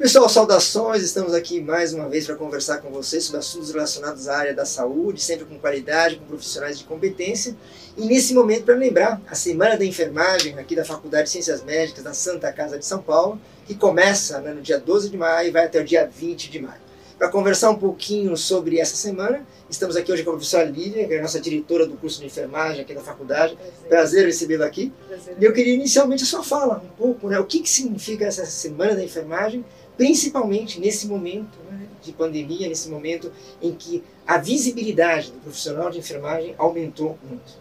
Pessoal, saudações! Estamos aqui mais uma vez para conversar com vocês sobre assuntos relacionados à área da saúde, sempre com qualidade, com profissionais de competência. E nesse momento, para lembrar, a Semana da Enfermagem aqui da Faculdade de Ciências Médicas da Santa Casa de São Paulo, que começa né, no dia 12 de maio e vai até o dia 20 de maio. Para conversar um pouquinho sobre essa semana, estamos aqui hoje com a professora Lívia, que é a nossa diretora do curso de enfermagem aqui da faculdade. Prazer, Prazer recebê-la aqui. Prazer. E eu queria inicialmente a sua fala um pouco, né? O que, que significa essa semana da enfermagem principalmente nesse momento né, de pandemia, nesse momento em que a visibilidade do profissional de enfermagem aumentou muito.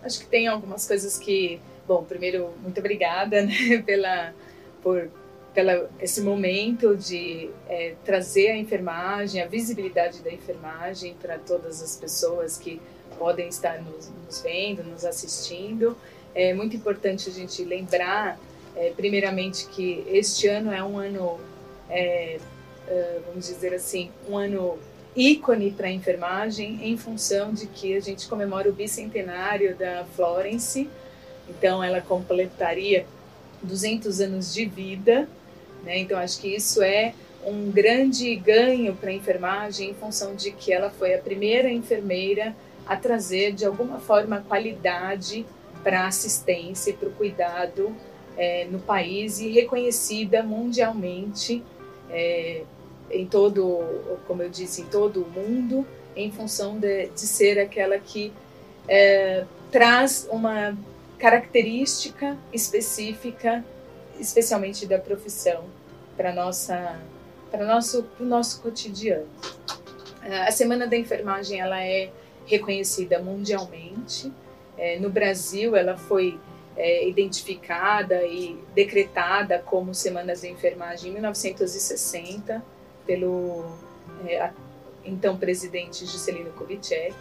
Acho que tem algumas coisas que, bom, primeiro muito obrigada né, pela por pela esse momento de é, trazer a enfermagem, a visibilidade da enfermagem para todas as pessoas que podem estar nos, nos, vendo, nos assistindo. É muito importante a gente lembrar, é, primeiramente, que este ano é um ano é, é, vamos dizer assim, um ano ícone para a enfermagem em função de que a gente comemora o bicentenário da Florence, então ela completaria 200 anos de vida, né? Então acho que isso é um grande ganho para a enfermagem em função de que ela foi a primeira enfermeira a trazer de alguma forma qualidade para a assistência e para o cuidado é, no país e reconhecida mundialmente é, em todo, como eu disse, em todo o mundo, em função de, de ser aquela que é, traz uma característica específica, especialmente da profissão, para nossa para nosso pro nosso cotidiano. É, a Semana da Enfermagem ela é reconhecida mundialmente. É, no Brasil, ela foi é, identificada e decretada como Semanas de Enfermagem em 1960 pelo é, então presidente Juscelino Kubitschek.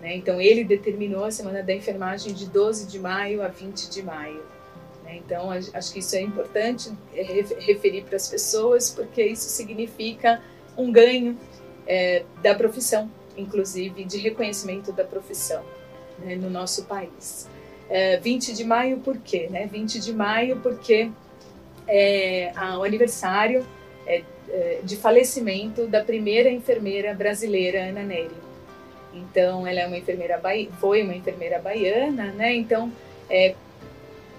Né? Então ele determinou a Semana da Enfermagem de 12 de maio a 20 de maio. Né? Então acho que isso é importante referir para as pessoas porque isso significa um ganho é, da profissão, inclusive de reconhecimento da profissão né, no nosso país. É, 20 de maio por quê? Né? 20 de maio porque é o aniversário é, é, de falecimento da primeira enfermeira brasileira, Ana Neri. Então, ela é uma enfermeira foi uma enfermeira baiana, né? Então, é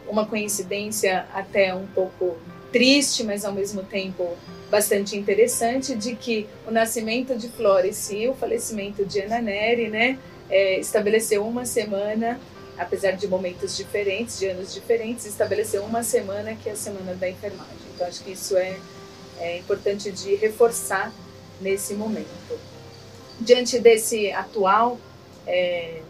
uma coincidência até um pouco triste, mas ao mesmo tempo bastante interessante, de que o nascimento de Flores e o falecimento de Ana Neri, né, é, estabeleceu uma semana apesar de momentos diferentes, de anos diferentes, estabeleceu uma semana que é a semana da enfermagem. Então acho que isso é, é importante de reforçar nesse momento. Diante desse atual é,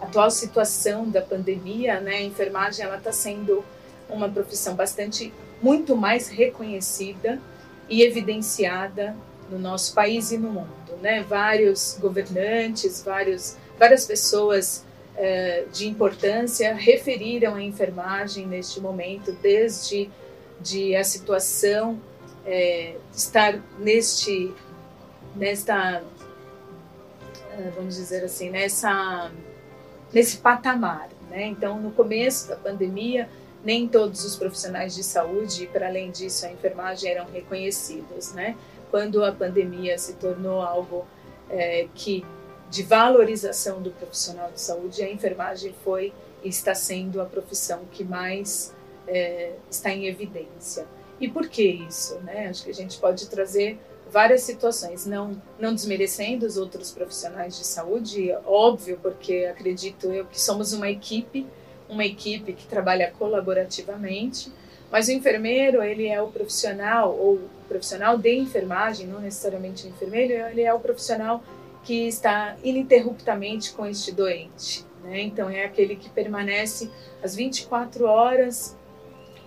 atual situação da pandemia, né, a enfermagem ela está sendo uma profissão bastante muito mais reconhecida e evidenciada no nosso país e no mundo, né? Vários governantes, vários várias pessoas de importância referiram a enfermagem neste momento, desde de a situação é, estar neste, nesta, eh, vamos dizer assim, nessa, nesse patamar. Né? Então, no começo da pandemia, nem todos os profissionais de saúde, e para além disso, a enfermagem eram reconhecidos. Né? Quando a pandemia se tornou algo é, que de valorização do profissional de saúde, a enfermagem foi e está sendo a profissão que mais é, está em evidência. E por que isso? Né? Acho que a gente pode trazer várias situações, não, não desmerecendo os outros profissionais de saúde, óbvio, porque acredito eu que somos uma equipe, uma equipe que trabalha colaborativamente, mas o enfermeiro, ele é o profissional, ou profissional de enfermagem, não necessariamente enfermeiro, ele é o profissional que está ininterruptamente com este doente. Né? Então, é aquele que permanece as 24 horas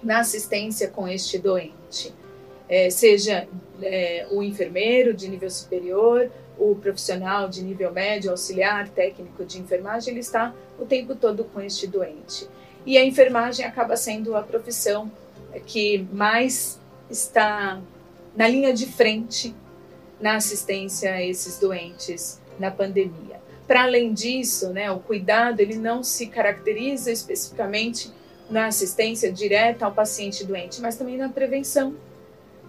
na assistência com este doente. É, seja é, o enfermeiro de nível superior, o profissional de nível médio, auxiliar, técnico de enfermagem, ele está o tempo todo com este doente. E a enfermagem acaba sendo a profissão que mais está na linha de frente na assistência a esses doentes na pandemia. Para além disso, né, o cuidado ele não se caracteriza especificamente na assistência direta ao paciente doente, mas também na prevenção.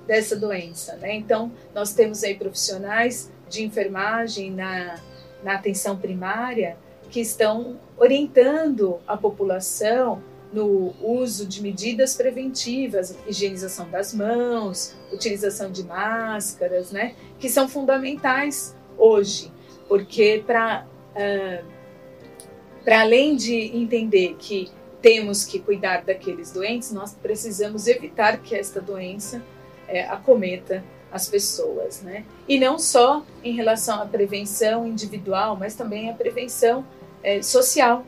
dessa doença. Né? Então, nós temos aí profissionais de enfermagem na, na atenção primária que estão orientando a população no uso de medidas preventivas, higienização das mãos, utilização de máscaras, né, que são fundamentais hoje, porque para uh, para além de entender que temos que cuidar daqueles doentes, nós precisamos evitar que esta doença é, acometa as pessoas, né? E não só em relação à prevenção individual, mas também a prevenção é, social,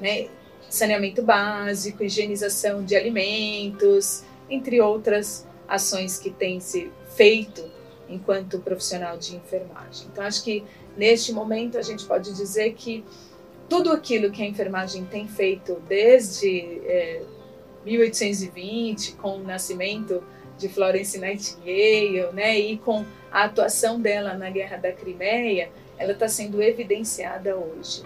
né? Saneamento básico, higienização de alimentos, entre outras ações que têm se feito enquanto profissional de enfermagem. Então, acho que neste momento a gente pode dizer que tudo aquilo que a enfermagem tem feito desde é, 1820, com o nascimento de Florence Nightingale, né, e com a atuação dela na Guerra da Crimeia, ela está sendo evidenciada hoje.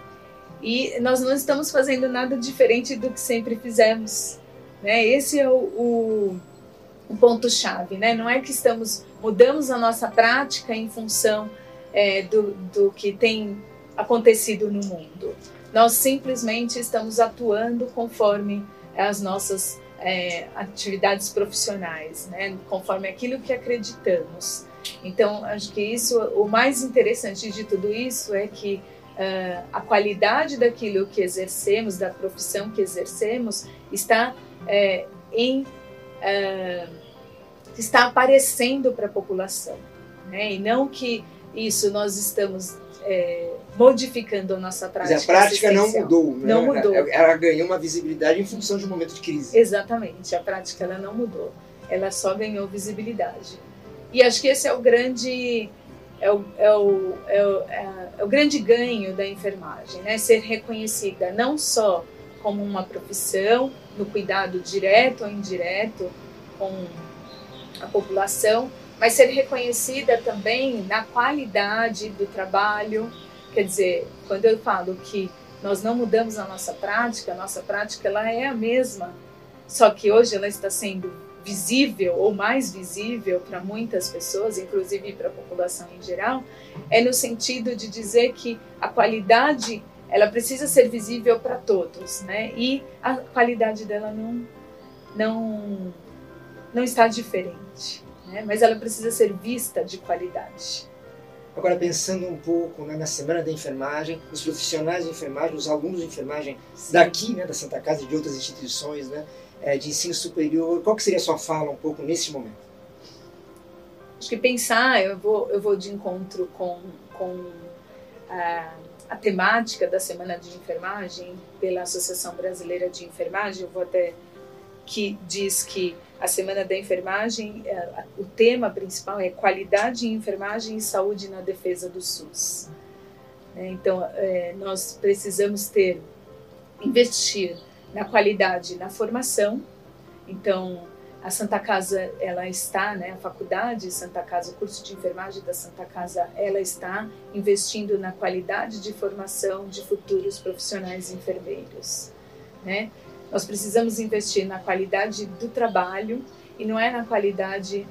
E nós não estamos fazendo nada diferente do que sempre fizemos. Né? Esse é o, o, o ponto-chave. Né? Não é que estamos mudamos a nossa prática em função é, do, do que tem acontecido no mundo. Nós simplesmente estamos atuando conforme as nossas é, atividades profissionais, né? conforme aquilo que acreditamos. Então, acho que isso, o mais interessante de tudo isso é que uh, a qualidade daquilo que exercemos, da profissão que exercemos, está é, em uh, está aparecendo para a população, né? E não que isso nós estamos é, modificando a nossa prática. Mas a prática não mudou, né? Não mudou. Ela ganhou uma visibilidade em função de um momento de crise. Exatamente, a prática ela não mudou. Ela só ganhou visibilidade. E acho que esse é o grande é o, é o, é o, é o grande ganho da enfermagem, né? Ser reconhecida não só como uma profissão no cuidado direto ou indireto com a população, mas ser reconhecida também na qualidade do trabalho. Quer dizer, quando eu falo que nós não mudamos a nossa prática, a nossa prática ela é a mesma, só que hoje ela está sendo visível ou mais visível para muitas pessoas, inclusive para a população em geral, é no sentido de dizer que a qualidade ela precisa ser visível para todos, né? E a qualidade dela não não não está diferente né? mas ela precisa ser vista de qualidade. Agora, pensando um pouco né, na Semana da Enfermagem, os profissionais de enfermagem, os alunos de enfermagem Sim. daqui, né, da Santa Casa e de outras instituições né, é, de ensino superior, qual que seria a sua fala um pouco nesse momento? Acho que pensar, eu vou, eu vou de encontro com, com a, a temática da Semana de Enfermagem pela Associação Brasileira de Enfermagem, eu vou até que diz que a Semana da Enfermagem, é, o tema principal é qualidade em enfermagem e saúde na defesa do SUS. É, então, é, nós precisamos ter, investir na qualidade na formação. Então, a Santa Casa, ela está, né, a faculdade Santa Casa, o curso de enfermagem da Santa Casa, ela está investindo na qualidade de formação de futuros profissionais enfermeiros, né? Nós precisamos investir na qualidade do trabalho e não é na qualidade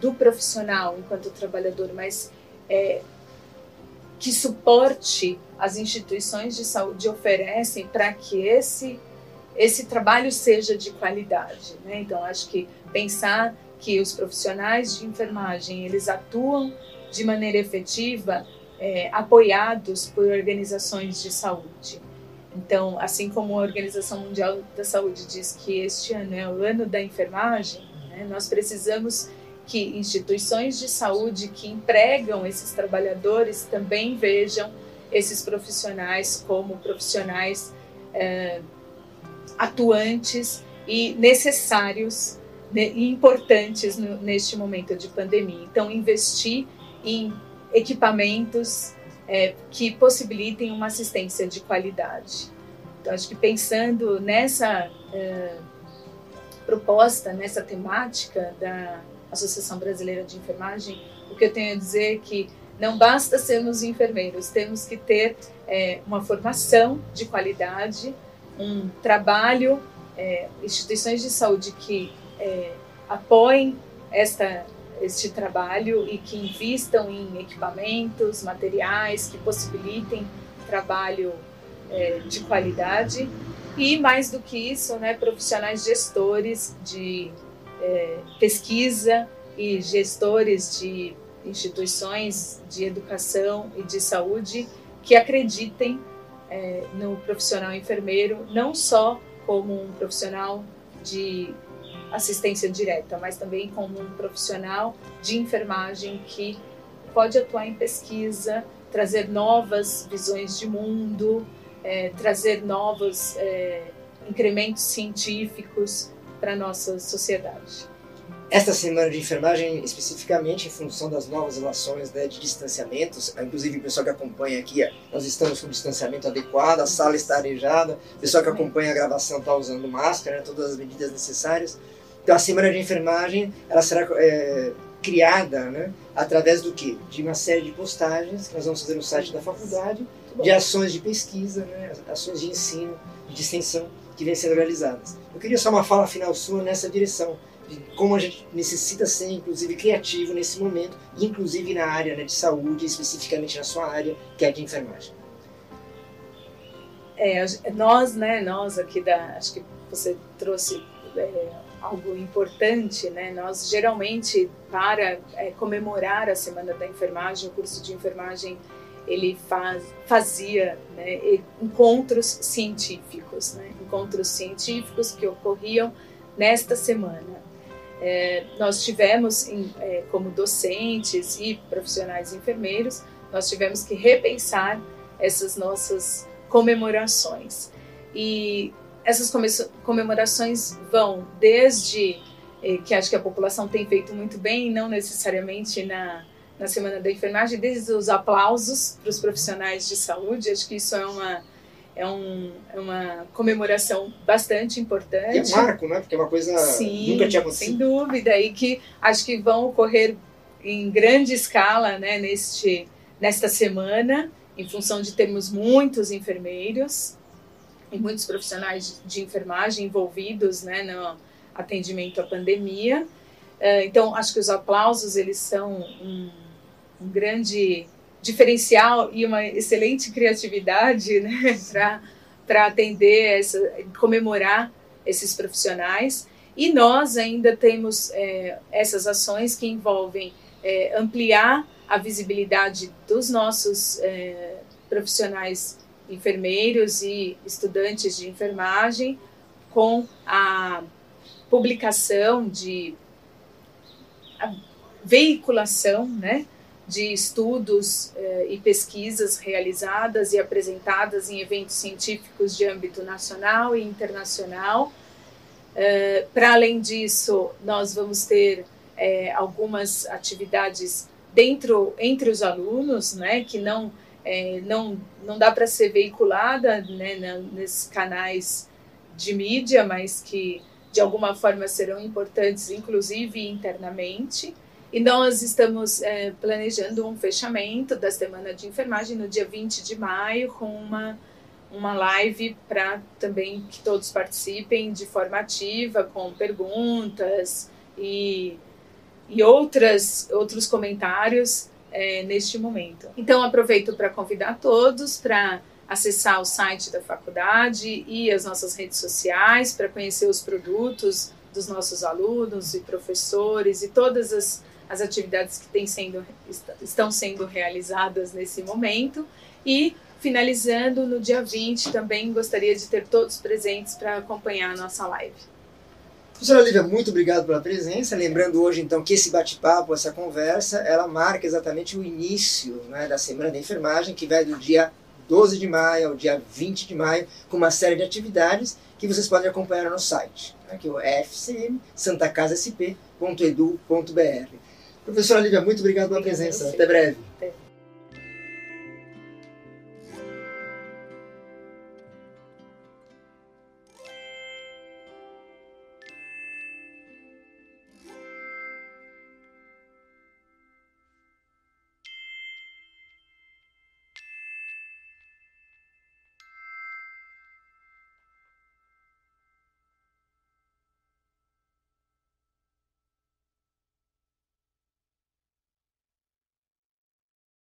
do profissional enquanto trabalhador, mas é, que suporte as instituições de saúde oferecem para que esse esse trabalho seja de qualidade. Né? Então, acho que pensar que os profissionais de enfermagem eles atuam de maneira efetiva, é, apoiados por organizações de saúde. Então, assim como a Organização Mundial da Saúde diz que este ano é o ano da enfermagem, né, nós precisamos que instituições de saúde que empregam esses trabalhadores também vejam esses profissionais como profissionais é, atuantes e necessários e importantes no, neste momento de pandemia. Então, investir em equipamentos é, que possibilitem uma assistência de qualidade. Então, acho que pensando nessa é, proposta, nessa temática da Associação Brasileira de Enfermagem, o que eu tenho a dizer é que não basta sermos enfermeiros, temos que ter é, uma formação de qualidade, um trabalho, é, instituições de saúde que é, apoiem esta este trabalho e que invistam em equipamentos, materiais que possibilitem trabalho é, de qualidade. E mais do que isso, né, profissionais gestores de é, pesquisa e gestores de instituições de educação e de saúde que acreditem é, no profissional enfermeiro não só como um profissional de assistência direta, mas também como um profissional de enfermagem que pode atuar em pesquisa, trazer novas visões de mundo, é, trazer novos é, incrementos científicos para a nossa sociedade. Esta semana de enfermagem, especificamente em função das novas relações né, de distanciamentos, inclusive o pessoal que acompanha aqui, nós estamos com distanciamento adequado, a sala está arejada, o pessoal que acompanha a gravação está usando máscara, né, todas as medidas necessárias. Então a semana de enfermagem ela será é, criada né, através do quê? De uma série de postagens que nós vamos fazer no site da faculdade, de ações de pesquisa, né, ações de ensino, de extensão que vêm sendo realizadas. Eu queria só uma fala final sua nessa direção de como a gente necessita ser, inclusive, criativo nesse momento, inclusive na área né, de saúde, especificamente na sua área, que é a de enfermagem. É, nós, né, nós aqui da, acho que você trouxe é, algo importante, né? Nós geralmente para é, comemorar a Semana da Enfermagem, o curso de enfermagem ele faz, fazia né, encontros científicos, né? encontros científicos que ocorriam nesta semana. É, nós tivemos, em, é, como docentes e profissionais enfermeiros, nós tivemos que repensar essas nossas comemorações. E essas comemorações vão desde eh, que acho que a população tem feito muito bem, não necessariamente na, na Semana da Enfermagem, desde os aplausos para os profissionais de saúde, acho que isso é uma é, um, é uma comemoração bastante importante. E é marco, né? Porque é uma coisa Sim, nunca tinha acontecido. Sem dúvida, e que acho que vão ocorrer em grande escala né, neste, nesta semana, em função de termos muitos enfermeiros e muitos profissionais de enfermagem envolvidos né, no atendimento à pandemia. Eh, então, acho que os aplausos eles são um, um grande diferencial e uma excelente criatividade né, para atender, essa, comemorar esses profissionais. E nós ainda temos é, essas ações que envolvem é, ampliar a visibilidade dos nossos é, profissionais enfermeiros e estudantes de enfermagem com a publicação de a veiculação, né, de estudos eh, e pesquisas realizadas e apresentadas em eventos científicos de âmbito nacional e internacional. Eh, Para além disso, nós vamos ter eh, algumas atividades dentro entre os alunos, né, que não eh, não não dá para ser veiculada né, na, nesses canais de mídia, mas que de alguma forma serão importantes, inclusive internamente. E nós estamos é, planejando um fechamento da semana de enfermagem no dia 20 de maio, com uma, uma live para também que todos participem de forma ativa, com perguntas e, e outras, outros comentários é, neste momento. Então, aproveito para convidar todos para acessar o site da faculdade e as nossas redes sociais para conhecer os produtos dos nossos alunos e professores e todas as as atividades que sendo, estão sendo realizadas nesse momento. E, finalizando, no dia 20, também gostaria de ter todos presentes para acompanhar a nossa live. Professora Lívia, muito obrigado pela presença. Lembrando hoje, então, que esse bate-papo, essa conversa, ela marca exatamente o início né, da Semana da Enfermagem, que vai do dia 12 de maio ao dia 20 de maio, com uma série de atividades que vocês podem acompanhar no site, né, que é o fcm santacasasp.edu.br. Professora Lívia, muito obrigado pela presença. Até breve.